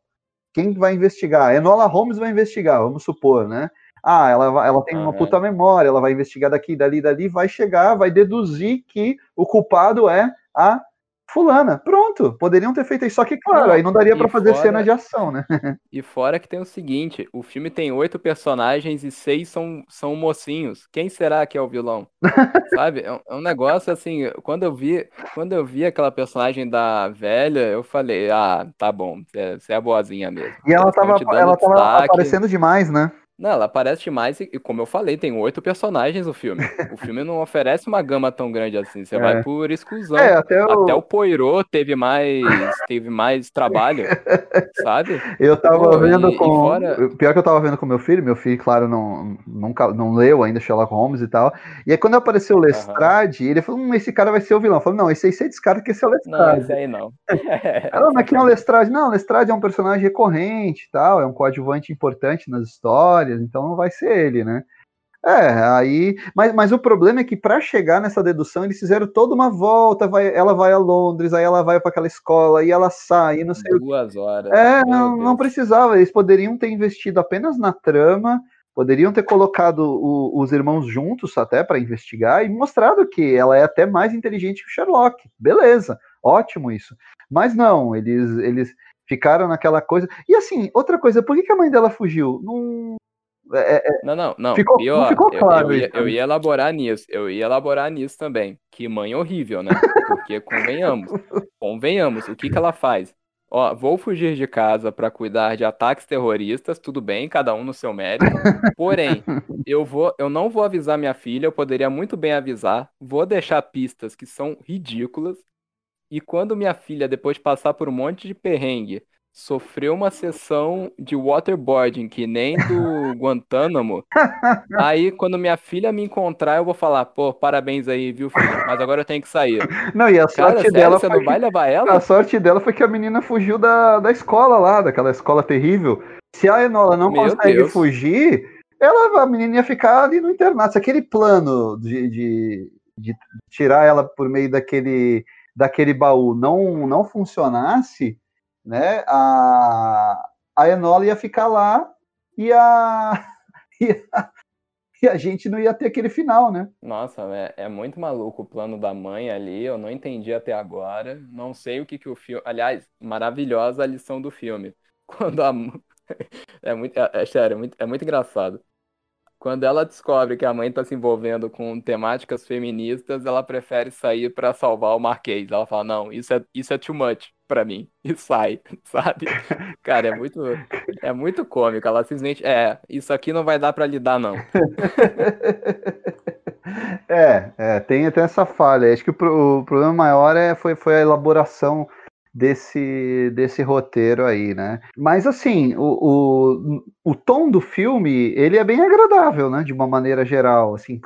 Quem vai investigar? Enola Holmes vai investigar, vamos supor, né? Ah, ela, ela tem uma puta memória, ela vai investigar daqui, dali, dali, vai chegar, vai deduzir que o culpado é a fulana. Pronto, poderiam ter feito isso. Só que, claro, não, aí não daria para fazer fora, cena de ação, né? E fora que tem o seguinte: o filme tem oito personagens e seis são, são mocinhos. Quem será que é o vilão? Sabe? É um, é um, negócio assim, quando eu vi, quando eu vi aquela personagem da velha, eu falei, ah, tá bom, você é, é boazinha mesmo. E ela tava, ela tava aparecendo demais, né? Não, ela aparece demais e, como eu falei, tem oito personagens no filme. O filme não oferece uma gama tão grande assim, você é. vai por exclusão. É, até, o... até o Poirot teve mais, teve mais trabalho, sabe? Eu tava Pô, vendo e, com... E fora... Pior que eu tava vendo com meu filho, meu filho, claro, não, nunca, não leu ainda Sherlock Holmes e tal. E aí quando apareceu o Lestrade, uhum. ele falou, hum, esse cara vai ser o vilão. Eu falei, não, esse aí você descarta que esse é o Lestrade. Não, esse aí não. Ela, mas quem é o Lestrade? Não, o Lestrade é um personagem recorrente e tal, é um coadjuvante importante nas histórias, então não vai ser ele, né? É, aí. Mas, mas o problema é que para chegar nessa dedução, eles fizeram toda uma volta. Vai, ela vai a Londres, aí ela vai para aquela escola, e ela sai, não sei. Duas horas. É, não, não precisava. Eles poderiam ter investido apenas na trama, poderiam ter colocado o, os irmãos juntos até para investigar e mostrado que ela é até mais inteligente que o Sherlock. Beleza, ótimo isso. Mas não, eles, eles ficaram naquela coisa. E assim, outra coisa, por que, que a mãe dela fugiu? Não, é, é, é, não, não, não. Ficou, Pior, não ficou claro. Eu, eu, ia, eu, ia, elaborar nisso. Eu ia elaborar nisso também. Que mãe horrível, né? Porque convenhamos. Convenhamos. O que, que ela faz? Ó, vou fugir de casa para cuidar de ataques terroristas, tudo bem, cada um no seu mérito. Porém, eu vou, eu não vou avisar minha filha, eu poderia muito bem avisar. Vou deixar pistas que são ridículas. E quando minha filha, depois de passar por um monte de perrengue, sofreu uma sessão de waterboarding que nem do Guantánamo. aí, quando minha filha me encontrar, eu vou falar, pô, parabéns aí, viu, filho? Mas agora eu tenho que sair. Não, e a sorte Cara, dela sério, você não vai levar ela? A sorte dela foi que a menina fugiu da, da escola lá, daquela escola terrível. Se a Enola não Meu consegue Deus. fugir, ela, a menina ia ficar ali no internato. Se aquele plano de, de, de tirar ela por meio daquele, daquele baú não, não funcionasse né? A, a Enola ia ficar lá e a, e a, e a gente não ia ter aquele final, né? Nossa, é, é, muito maluco o plano da mãe ali, eu não entendi até agora, não sei o que que o filme... Aliás, maravilhosa a lição do filme. Quando a... é muito, é, é sério, é muito, é muito engraçado. Quando ela descobre que a mãe está se envolvendo com temáticas feministas, ela prefere sair para salvar o Marquês. Ela fala: "Não, isso é isso é too much para mim" e sai, sabe? Cara, é muito é muito cômico. Ela simplesmente é, isso aqui não vai dar para lidar não. É, é, tem até essa falha. Acho que o, o problema maior é, foi, foi a elaboração desse, desse roteiro aí, né? Mas assim, o, o, o, tom do filme, ele é bem agradável, né? De uma maneira geral, assim,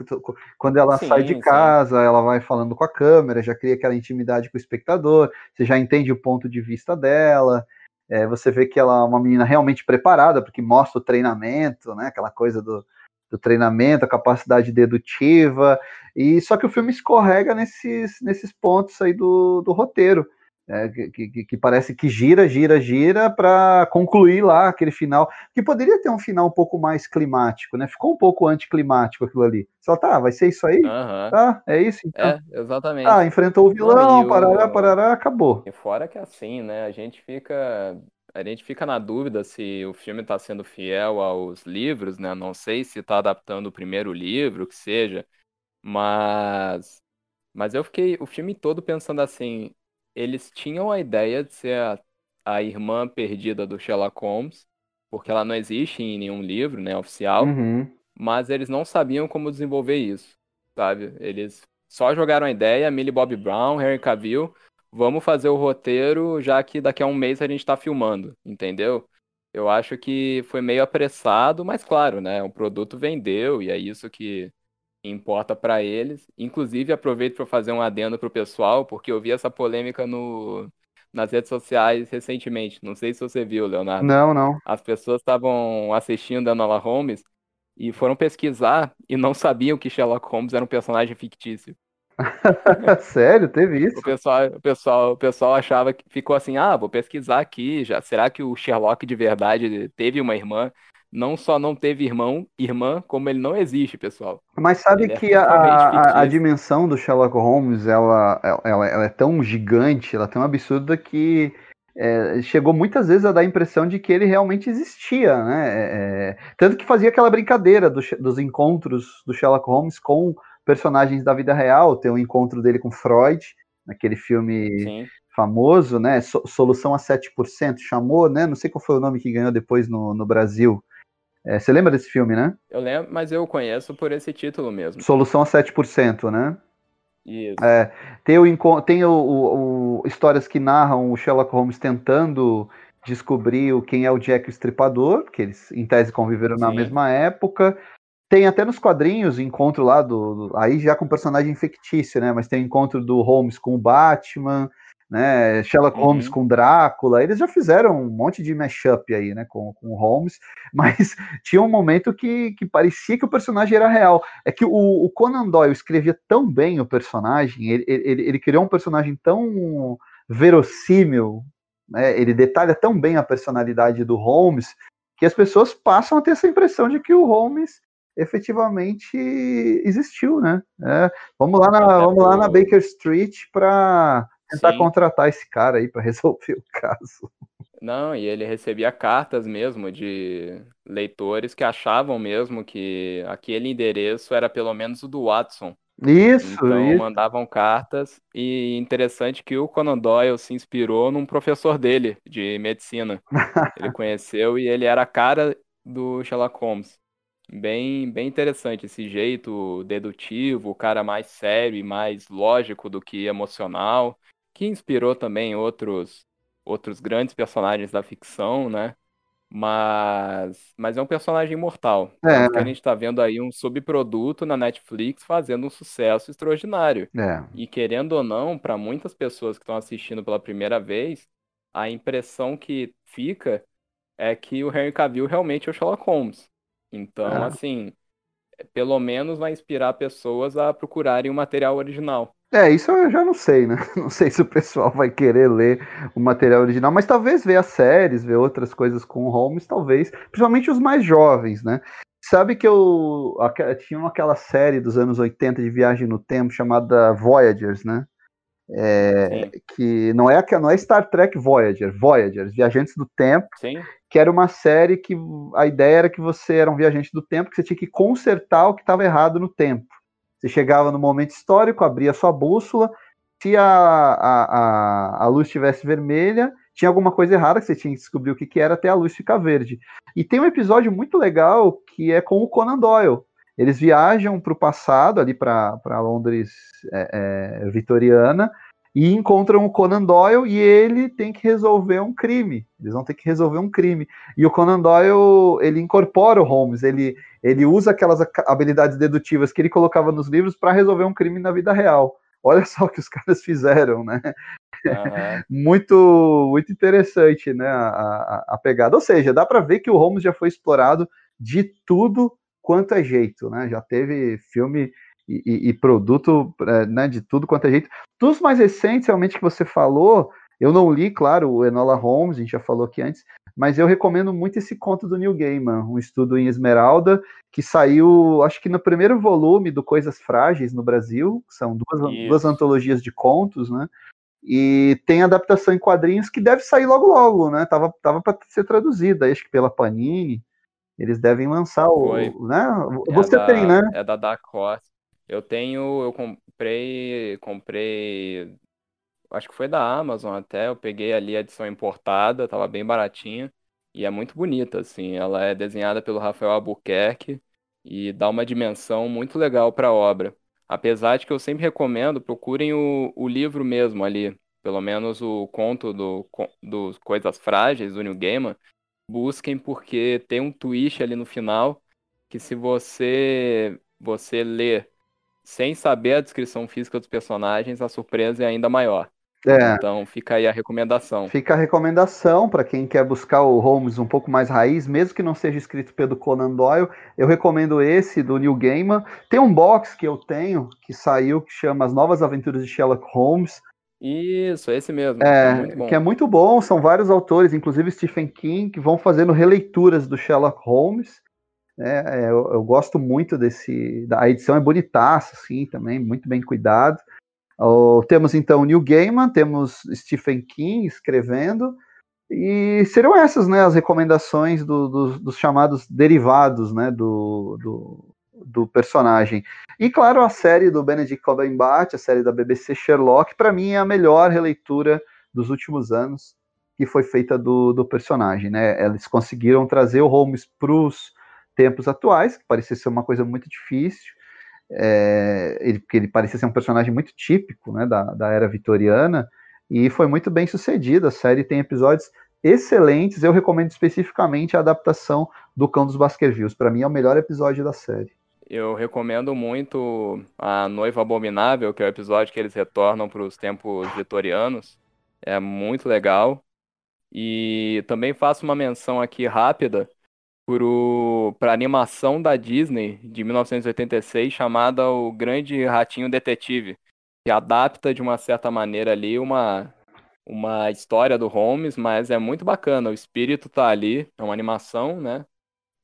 quando ela sim, sai de casa, sim. ela vai falando com a câmera, já cria aquela intimidade com o espectador, você já entende o ponto de vista dela, é, você vê que ela é uma menina realmente preparada, porque mostra o treinamento, né? Aquela coisa do, do treinamento, a capacidade dedutiva, e só que o filme escorrega nesses, nesses pontos aí do, do roteiro é, que, que, que, parece que gira, gira, gira para concluir lá aquele final, que poderia ter um final um pouco mais climático, né? Ficou um pouco anticlimático aquilo ali. Só tá, vai ser isso aí? Uhum. Tá, é isso então. É, exatamente. Ah, enfrentou o vilão, parará, parará, acabou. E fora que assim, né? A gente fica a gente fica na dúvida se o filme está sendo fiel aos livros, né? Não sei se está adaptando o primeiro livro, que seja, mas mas eu fiquei o filme todo pensando assim, eles tinham a ideia de ser a, a irmã perdida do Sherlock Holmes, porque ela não existe em nenhum livro, né, oficial, uhum. mas eles não sabiam como desenvolver isso, sabe? Eles só jogaram a ideia, Millie Bob Brown, Henry Cavill, vamos fazer o roteiro, já que daqui a um mês a gente tá filmando, entendeu? Eu acho que foi meio apressado, mas claro, né, o produto vendeu e é isso que importa para eles. Inclusive, aproveito para fazer um adendo pro pessoal, porque eu vi essa polêmica no, nas redes sociais recentemente. Não sei se você viu, Leonardo. Não, não. As pessoas estavam assistindo a Enola Holmes e foram pesquisar e não sabiam que Sherlock Holmes era um personagem fictício. Sério, teve isso? O pessoal, o pessoal, o pessoal achava que ficou assim, ah, vou pesquisar aqui, já. Será que o Sherlock de verdade teve uma irmã? Não só não teve irmão, irmã, como ele não existe, pessoal. Mas sabe Ele é que a, totalmente a, a fictício. dimensão do Sherlock Holmes, ela, ela, ela é tão gigante, ela é tão absurda que é, chegou muitas vezes a dar a impressão de que ele realmente existia, né? É, é, tanto que fazia aquela brincadeira do dos encontros do Sherlock Holmes com personagens da vida real. Tem o encontro dele com Freud, naquele filme Sim. famoso, né? So- Solução a 7%, chamou, né? Não sei qual foi o nome que ganhou depois no, no Brasil. É, você lembra desse filme, né? Eu lembro, mas eu conheço por esse título mesmo. Solução a 7%, né? Isso. É, tem o, tem o, o- o- histórias que narram o Sherlock Holmes tentando descobrir quem é o Jack o Estripador, que eles em tese conviveram na Sim. mesma época. Tem até nos quadrinhos encontro lá do, do- aí já com personagem fictício, né? Mas tem o encontro do Holmes com o Batman, né? Sherlock Uhum. Holmes com Drácula. Eles já fizeram um monte de mashup aí, né? Com, com o Holmes, mas tinha um momento que, que parecia que o personagem era real. É que o, o Conan Doyle escrevia tão bem o personagem, ele, ele, ele criou um personagem tão verossímil, né? Ele detalha tão bem a personalidade do Holmes que as pessoas passam a ter essa impressão de que o Holmes efetivamente existiu, né? É, vamos lá na, vamos lá na Baker Street para tentar Sim. contratar esse cara aí para resolver o caso. Não, e ele recebia cartas mesmo de leitores que achavam mesmo que aquele endereço era pelo menos o do Watson. Isso, Então isso. mandavam cartas e interessante que o Conan Doyle se inspirou num professor dele de medicina. Ele conheceu e ele era a cara do Sherlock Holmes. Bem, bem interessante esse jeito dedutivo, o cara mais sério e mais lógico do que emocional, que inspirou também outros outros grandes personagens da ficção, né? Mas, mas é um personagem imortal. É. A gente está vendo aí um subproduto na Netflix fazendo um sucesso extraordinário. É, E querendo ou não, para muitas pessoas que estão assistindo pela primeira vez, a impressão que fica é que o Henry Cavill realmente é o Sherlock Holmes. Então, Ah. assim, pelo menos vai inspirar pessoas a procurarem o material original. É, isso eu já não sei, né? Não sei se o pessoal vai querer ler o material original, mas talvez ver as séries, ver outras coisas com o Holmes, talvez, principalmente os mais jovens, né? Sabe que eu tinha aquela série dos anos 80 de viagem no tempo chamada Voyagers, né? É, que não é, não é Star Trek Voyager, Voyagers, Viajantes do Tempo, sim, que era uma série que a ideia era que você era um viajante do tempo, que você tinha que consertar o que estava errado no tempo. Você chegava no momento histórico, abria sua bússola, se a, a, a, a luz estivesse vermelha, tinha alguma coisa errada que você tinha que descobrir o que, que era até a luz ficar verde. E tem um episódio muito legal que é com o Conan Doyle. Eles viajam para o passado, ali para Londres é, é, vitoriana, e encontram o Conan Doyle e ele tem que resolver um crime. Eles vão ter que resolver um crime. E o Conan Doyle, ele incorpora o Holmes, ele, ele usa aquelas habilidades dedutivas que ele colocava nos livros para resolver um crime na vida real. Olha só o que os caras fizeram, né? aham, Muito, muito interessante, né? A, a, a pegada. Ou seja, dá para ver que o Holmes já foi explorado de tudo quanto é jeito, né? Já teve filme e, e, produto é, né, de tudo quanto é jeito. Dos mais recentes, realmente, que você falou, eu não li, claro, o Enola Holmes, a gente já falou aqui antes, mas eu recomendo muito esse conto do Neil Gaiman, um estudo em Esmeralda, que saiu, acho que no primeiro volume do Coisas Frágeis no Brasil, que são duas, Isso. duas antologias de contos, né? E tem adaptação em quadrinhos que deve sair logo logo, né? Tava, tava para ser traduzida, acho que pela Panini. Eles devem lançar Foi. o, né? É Você da, tem, né? É da Horse. Eu tenho, eu comprei, comprei, acho que foi da Amazon até, eu peguei ali a edição importada, tava bem baratinha e é muito bonita, assim, ela é desenhada pelo Rafael Albuquerque e dá uma dimensão muito legal para a obra. Apesar de que eu sempre recomendo, procurem o, o livro mesmo ali, pelo menos o conto do, dos Coisas Frágeis, do Neil Gaiman, busquem porque tem um twist ali no final que se você você ler sem saber a descrição física dos personagens, a surpresa é ainda maior. É. Então fica aí a recomendação. Fica a recomendação para quem quer buscar o Holmes um pouco mais raiz, mesmo que não seja escrito pelo Conan Doyle. Eu recomendo esse do Neil Gaiman. Tem um box que eu tenho que saiu que chama As Novas Aventuras de Sherlock Holmes. Isso, esse mesmo. É, é que é muito bom. São vários autores, inclusive Stephen King, que vão fazendo releituras do Sherlock Holmes. É, é eu, eu, gosto muito desse. A edição é bonitaça, assim, também, muito bem cuidado. Oh, temos então Neil Gaiman, temos Stephen King escrevendo, e seriam essas né, as recomendações do, do, dos chamados derivados né, do, do, do, personagem. E claro, a série do Benedict Cumberbatch, a série da BBC Sherlock, para mim é a melhor releitura dos últimos anos que foi feita do, do personagem. Né? Eles conseguiram trazer o Holmes para os tempos atuais, que parecia ser uma coisa muito difícil, é, ele, porque ele parecia ser um personagem muito típico né, da, da era vitoriana, e foi muito bem sucedido. A série tem episódios excelentes. Eu recomendo especificamente a adaptação do Cão dos Baskervilles. Para mim é o melhor episódio da série. Eu recomendo muito a Noiva Abominável, que é o episódio que eles retornam para os tempos vitorianos. É muito legal. E também faço uma menção aqui rápida para animação da Disney de 1986 chamada O Grande Ratinho Detetive, que adapta de uma certa maneira ali uma, uma história do Holmes, mas é muito bacana, o espírito tá ali, é uma animação, né?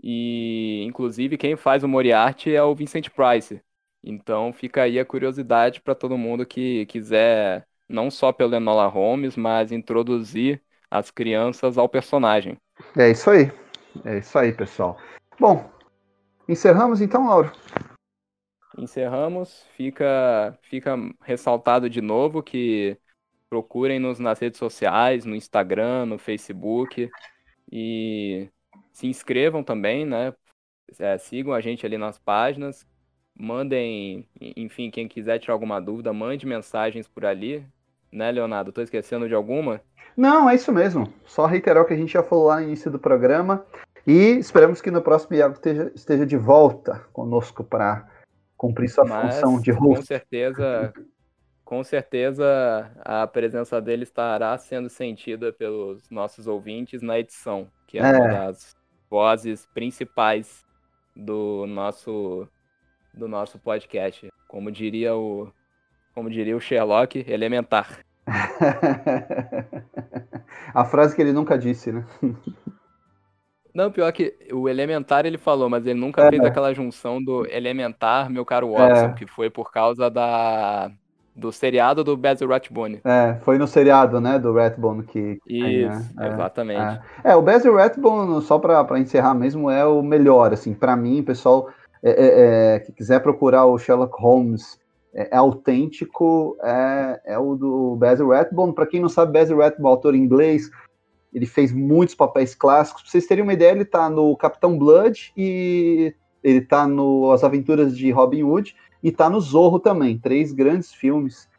E inclusive quem faz o Moriarty é o Vincent Price. Então fica aí a curiosidade para todo mundo que quiser não só pelo Enola Holmes, mas introduzir as crianças ao personagem. É isso aí. É isso aí, pessoal. Bom, encerramos então, Lauro? Encerramos. Fica, fica ressaltado de novo que procurem-nos nas redes sociais, no Instagram, no Facebook. E se inscrevam também, né? É, sigam a gente ali nas páginas. Mandem, enfim, quem quiser tirar alguma dúvida, mande mensagens por ali. Né, Leonardo? Estou esquecendo de alguma? Não, é isso mesmo. Só reiterar o que a gente já falou lá no início do programa. E esperamos que no próximo Iago esteja, esteja de volta conosco para cumprir sua Mas, função de host. Com certeza, com certeza a presença dele estará sendo sentida pelos nossos ouvintes na edição, que é, é. uma das vozes principais do nosso do nosso podcast. Como diria o como diria o Sherlock, elementar. A frase que ele nunca disse, né? Não, pior que o Elementar ele falou, mas ele nunca é. fez aquela junção do Elementar, meu caro Watson, é. que foi por causa da do seriado do Basil Rathbone. É, foi no seriado, né, do Rathbone que... Isso, né? exatamente. É. é. o Basil Rathbone, só para encerrar mesmo, é o melhor, assim, para mim, pessoal, é, é, é, que quiser procurar o Sherlock Holmes é, é, autêntico é, é o do Basil Rathbone. Para quem não sabe, Basil Rathbone, autor inglês, ele fez muitos papéis clássicos. Pra vocês terem uma ideia, ele está no Capitão Blood e ele está no As Aventuras de Robin Hood e está no Zorro também. Três grandes filmes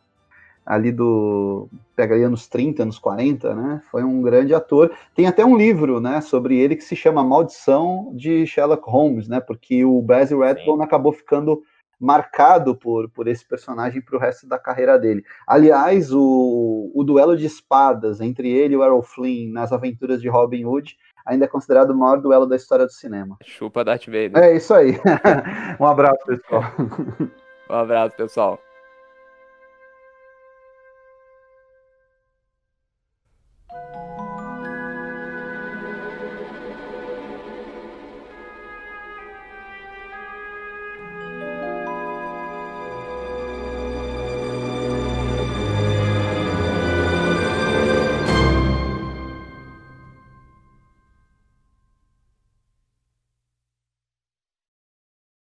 ali do pega aí anos 30, anos 40, né? Foi um grande ator. Tem até um livro, né, sobre ele que se chama Maldição de Sherlock Holmes, né? Porque o Basil Rathbone acabou ficando marcado por, por esse personagem para o resto da carreira dele. Aliás, o, o duelo de espadas entre ele e o Errol Flynn nas aventuras de Robin Hood ainda é considerado o maior duelo da história do cinema. Chupa Darth Vader. É isso aí. um abraço, pessoal. um abraço, pessoal.